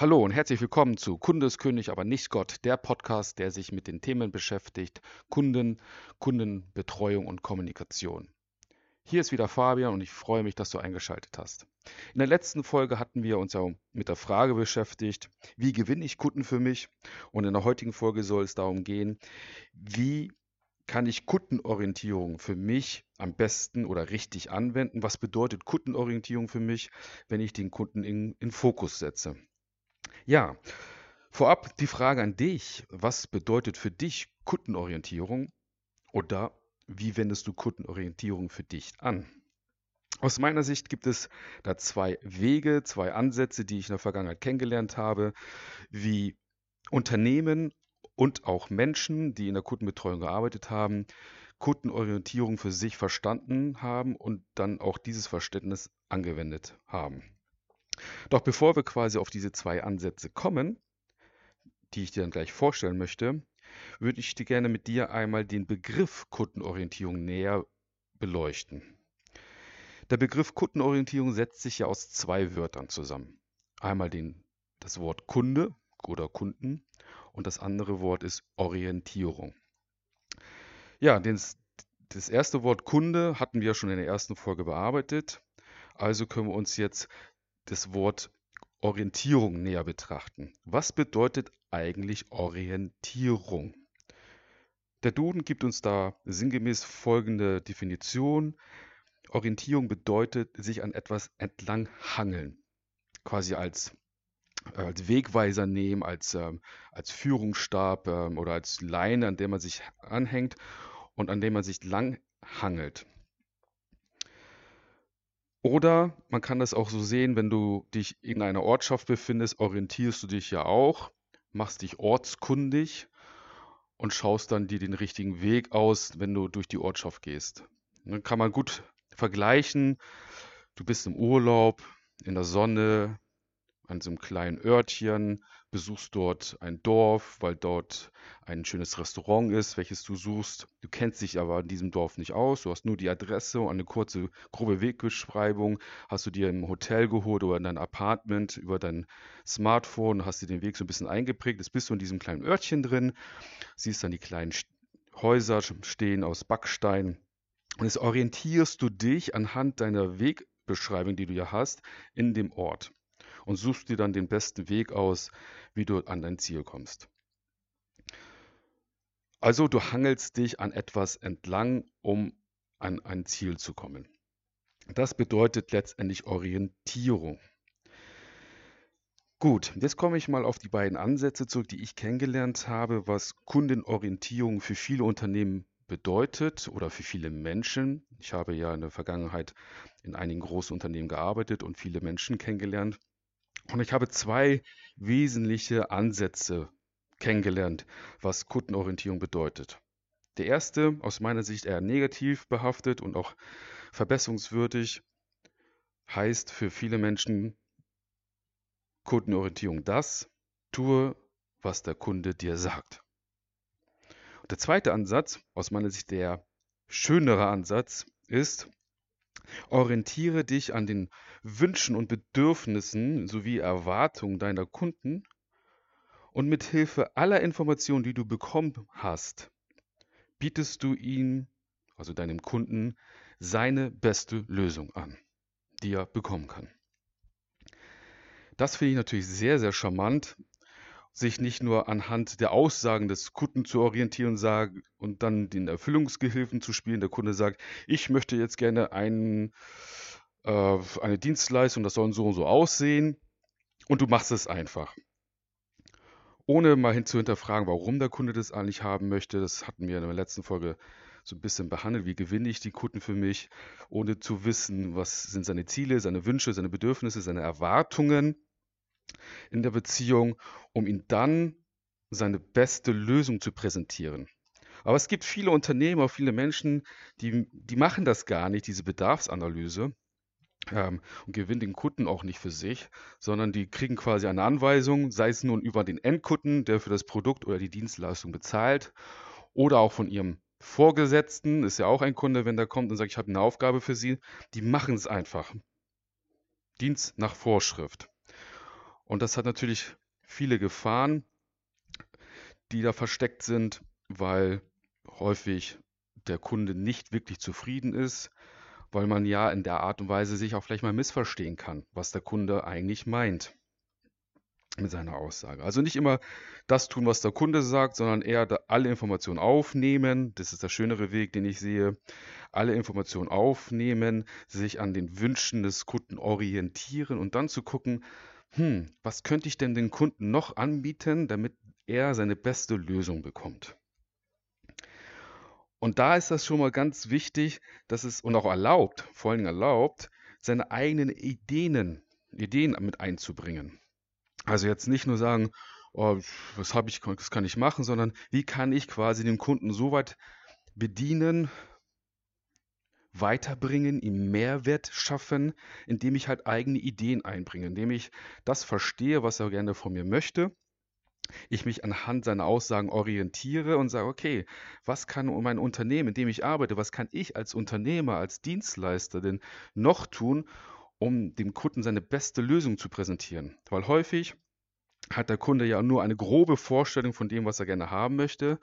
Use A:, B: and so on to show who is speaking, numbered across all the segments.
A: Hallo und herzlich willkommen zu Kunde ist König, aber nicht Gott, der Podcast, der sich mit den Themen beschäftigt, Kunden, Kundenbetreuung und Kommunikation. Hier ist wieder Fabian und ich freue mich, dass du eingeschaltet hast. In der letzten Folge hatten wir uns ja mit der Frage beschäftigt, wie gewinne ich Kunden für mich? Und in der heutigen Folge soll es darum gehen, wie kann ich Kundenorientierung für mich am besten oder richtig anwenden? Was bedeutet Kundenorientierung für mich, wenn ich den Kunden in, in Fokus setze? Ja, vorab die Frage an dich. Was bedeutet für dich Kundenorientierung? Oder wie wendest du Kundenorientierung für dich an? Aus meiner Sicht gibt es da zwei Wege, zwei Ansätze, die ich in der Vergangenheit kennengelernt habe, wie Unternehmen und auch Menschen, die in der Kundenbetreuung gearbeitet haben, Kundenorientierung für sich verstanden haben und dann auch dieses Verständnis angewendet haben. Doch bevor wir quasi auf diese zwei Ansätze kommen, die ich dir dann gleich vorstellen möchte, würde ich dir gerne mit dir einmal den Begriff Kundenorientierung näher beleuchten. Der Begriff Kundenorientierung setzt sich ja aus zwei Wörtern zusammen. Einmal den, das Wort Kunde oder Kunden und das andere Wort ist Orientierung. Ja, den, das erste Wort Kunde hatten wir schon in der ersten Folge bearbeitet. Also können wir uns jetzt das Wort Orientierung näher betrachten. Was bedeutet eigentlich Orientierung? Der Duden gibt uns da sinngemäß folgende Definition. Orientierung bedeutet sich an etwas entlang hangeln, quasi als, äh, als Wegweiser nehmen, als, ähm, als Führungsstab ähm, oder als Leine, an der man sich anhängt und an dem man sich lang hangelt. Oder man kann das auch so sehen, wenn du dich in einer Ortschaft befindest, orientierst du dich ja auch, machst dich ortskundig und schaust dann dir den richtigen Weg aus, wenn du durch die Ortschaft gehst. Dann kann man gut vergleichen. Du bist im Urlaub, in der Sonne, an so einem kleinen Örtchen, besuchst dort ein Dorf, weil dort ein schönes Restaurant ist, welches du suchst. Du kennst dich aber in diesem Dorf nicht aus, du hast nur die Adresse und eine kurze, grobe Wegbeschreibung, hast du dir im Hotel geholt oder in dein Apartment über dein Smartphone, hast dir den Weg so ein bisschen eingeprägt, jetzt bist du in diesem kleinen Örtchen drin, siehst dann die kleinen Häuser stehen aus Backstein und jetzt orientierst du dich anhand deiner Wegbeschreibung, die du ja hast, in dem Ort und suchst dir dann den besten Weg aus, wie du an dein Ziel kommst. Also du hangelst dich an etwas entlang, um an ein Ziel zu kommen. Das bedeutet letztendlich Orientierung. Gut, jetzt komme ich mal auf die beiden Ansätze zurück, die ich kennengelernt habe, was Kundenorientierung für viele Unternehmen bedeutet oder für viele Menschen. Ich habe ja in der Vergangenheit in einigen großen Unternehmen gearbeitet und viele Menschen kennengelernt. Und ich habe zwei wesentliche Ansätze kennengelernt, was Kundenorientierung bedeutet. Der erste, aus meiner Sicht eher negativ behaftet und auch verbesserungswürdig, heißt für viele Menschen Kundenorientierung das, tue, was der Kunde dir sagt. Und der zweite Ansatz, aus meiner Sicht der schönere Ansatz, ist, Orientiere dich an den Wünschen und Bedürfnissen sowie Erwartungen deiner Kunden und mit Hilfe aller Informationen, die du bekommen hast, bietest du ihm, also deinem Kunden, seine beste Lösung an, die er bekommen kann. Das finde ich natürlich sehr, sehr charmant, sich nicht nur anhand der Aussagen des Kunden zu orientieren sagen, und dann den Erfüllungsgehilfen zu spielen. Der Kunde sagt, ich möchte jetzt gerne einen, äh, eine Dienstleistung, das soll so und so aussehen. Und du machst es einfach. Ohne mal hin zu hinterfragen, warum der Kunde das eigentlich haben möchte. Das hatten wir in der letzten Folge so ein bisschen behandelt. Wie gewinne ich die Kunden für mich, ohne zu wissen, was sind seine Ziele, seine Wünsche, seine Bedürfnisse, seine Erwartungen in der Beziehung, um ihm dann seine beste Lösung zu präsentieren. Aber es gibt viele Unternehmer, viele Menschen, die, die machen das gar nicht, diese Bedarfsanalyse ähm, und gewinnen den Kunden auch nicht für sich, sondern die kriegen quasi eine Anweisung, sei es nun über den Endkunden, der für das Produkt oder die Dienstleistung bezahlt, oder auch von ihrem Vorgesetzten, ist ja auch ein Kunde, wenn der kommt und sagt, ich habe eine Aufgabe für Sie, die machen es einfach. Dienst nach Vorschrift. Und das hat natürlich viele Gefahren, die da versteckt sind, weil häufig der Kunde nicht wirklich zufrieden ist, weil man ja in der Art und Weise sich auch vielleicht mal missverstehen kann, was der Kunde eigentlich meint mit seiner Aussage. Also nicht immer das tun, was der Kunde sagt, sondern eher alle Informationen aufnehmen. Das ist der schönere Weg, den ich sehe. Alle Informationen aufnehmen, sich an den Wünschen des Kunden orientieren und dann zu gucken, hm, was könnte ich denn den Kunden noch anbieten, damit er seine beste Lösung bekommt. Und da ist das schon mal ganz wichtig, dass es und auch erlaubt, vor Dingen erlaubt, seine eigenen Ideen, Ideen mit einzubringen. Also jetzt nicht nur sagen, oh, was habe ich, das kann ich machen, sondern wie kann ich quasi den Kunden so weit bedienen, weiterbringen, ihm Mehrwert schaffen, indem ich halt eigene Ideen einbringe, indem ich das verstehe, was er gerne von mir möchte ich mich anhand seiner Aussagen orientiere und sage, okay, was kann mein Unternehmen, in dem ich arbeite, was kann ich als Unternehmer, als Dienstleister denn noch tun, um dem Kunden seine beste Lösung zu präsentieren? Weil häufig hat der Kunde ja nur eine grobe Vorstellung von dem, was er gerne haben möchte.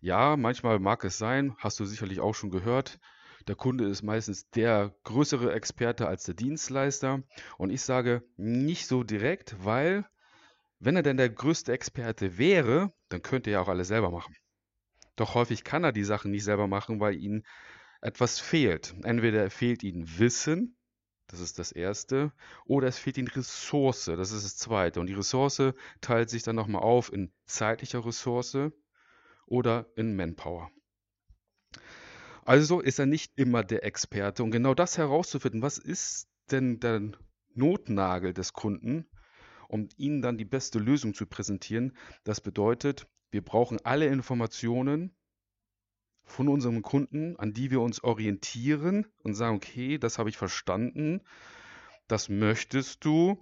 A: Ja, manchmal mag es sein, hast du sicherlich auch schon gehört, der Kunde ist meistens der größere Experte als der Dienstleister. Und ich sage nicht so direkt, weil wenn er denn der größte Experte wäre, dann könnte er auch alles selber machen. Doch häufig kann er die Sachen nicht selber machen, weil ihm etwas fehlt. Entweder fehlt ihm Wissen, das ist das Erste, oder es fehlt ihm Ressource, das ist das Zweite. Und die Ressource teilt sich dann nochmal auf in zeitlicher Ressource oder in Manpower. Also ist er nicht immer der Experte. Und genau das herauszufinden, was ist denn der Notnagel des Kunden, um ihnen dann die beste Lösung zu präsentieren. Das bedeutet, wir brauchen alle Informationen von unserem Kunden, an die wir uns orientieren und sagen, okay, das habe ich verstanden, das möchtest du,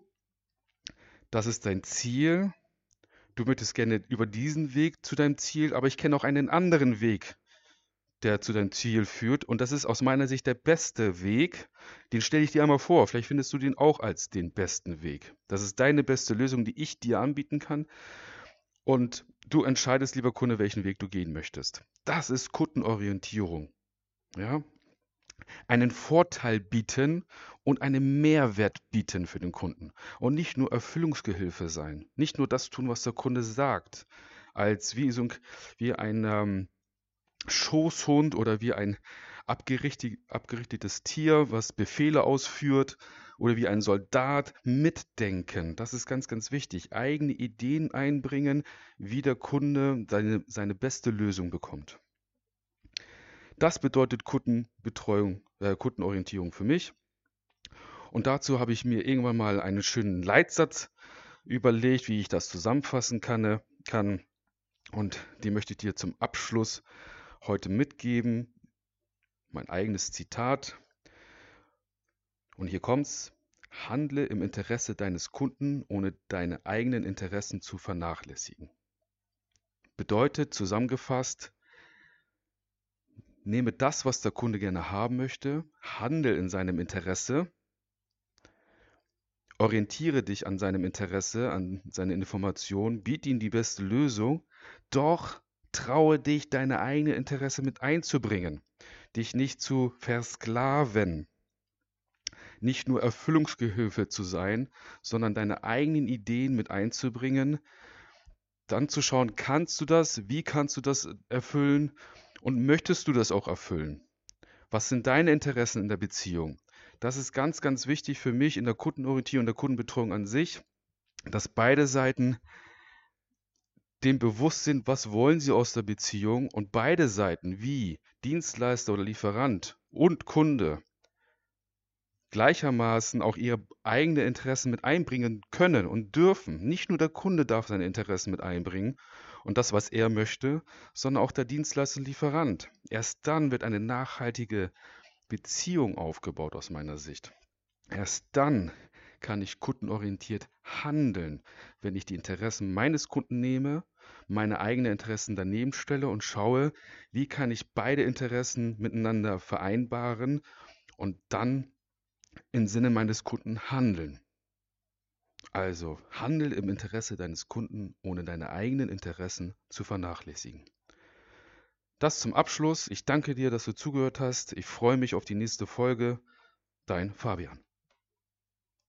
A: das ist dein Ziel, du möchtest gerne über diesen Weg zu deinem Ziel, aber ich kenne auch einen anderen Weg, der zu deinem Ziel führt. Und das ist aus meiner Sicht der beste Weg. Den stelle ich dir einmal vor. Vielleicht findest du den auch als den besten Weg. Das ist deine beste Lösung, die ich dir anbieten kann. Und du entscheidest, lieber Kunde, welchen Weg du gehen möchtest. Das ist Kundenorientierung. Ja? Einen Vorteil bieten und einen Mehrwert bieten für den Kunden. Und nicht nur Erfüllungsgehilfe sein. Nicht nur das tun, was der Kunde sagt. Als wie, so ein, wie ein ähm, Schoßhund oder wie ein abgerichtetes Tier, was Befehle ausführt oder wie ein Soldat mitdenken. Das ist ganz, ganz wichtig. Eigene Ideen einbringen, wie der Kunde seine, seine beste Lösung bekommt. Das bedeutet Kundenbetreuung, äh, Kundenorientierung für mich. Und dazu habe ich mir irgendwann mal einen schönen Leitsatz überlegt, wie ich das zusammenfassen kann. kann. Und die möchte ich dir zum Abschluss heute mitgeben. Mein eigenes Zitat. Und hier kommt's. Handle im Interesse deines Kunden, ohne deine eigenen Interessen zu vernachlässigen. Bedeutet zusammengefasst, nehme das, was der Kunde gerne haben möchte, handle in seinem Interesse, orientiere dich an seinem Interesse, an seine Information, biete ihm die beste Lösung, doch Traue dich, deine eigene Interesse mit einzubringen, dich nicht zu versklaven, nicht nur Erfüllungsgehilfe zu sein, sondern deine eigenen Ideen mit einzubringen, dann zu schauen, kannst du das, wie kannst du das erfüllen und möchtest du das auch erfüllen? Was sind deine Interessen in der Beziehung? Das ist ganz, ganz wichtig für mich in der Kundenorientierung, der Kundenbetreuung an sich, dass beide Seiten dem bewusst sind, was wollen sie aus der Beziehung und beide Seiten wie Dienstleister oder Lieferant und Kunde gleichermaßen auch ihre eigenen Interessen mit einbringen können und dürfen. Nicht nur der Kunde darf seine Interessen mit einbringen und das, was er möchte, sondern auch der Dienstleister und Lieferant. Erst dann wird eine nachhaltige Beziehung aufgebaut aus meiner Sicht. Erst dann kann ich kundenorientiert handeln, wenn ich die Interessen meines Kunden nehme, meine eigenen Interessen daneben stelle und schaue, wie kann ich beide Interessen miteinander vereinbaren und dann im Sinne meines Kunden handeln. Also handel im Interesse deines Kunden, ohne deine eigenen Interessen zu vernachlässigen. Das zum Abschluss. Ich danke dir, dass du zugehört hast. Ich freue mich auf die nächste Folge. Dein Fabian.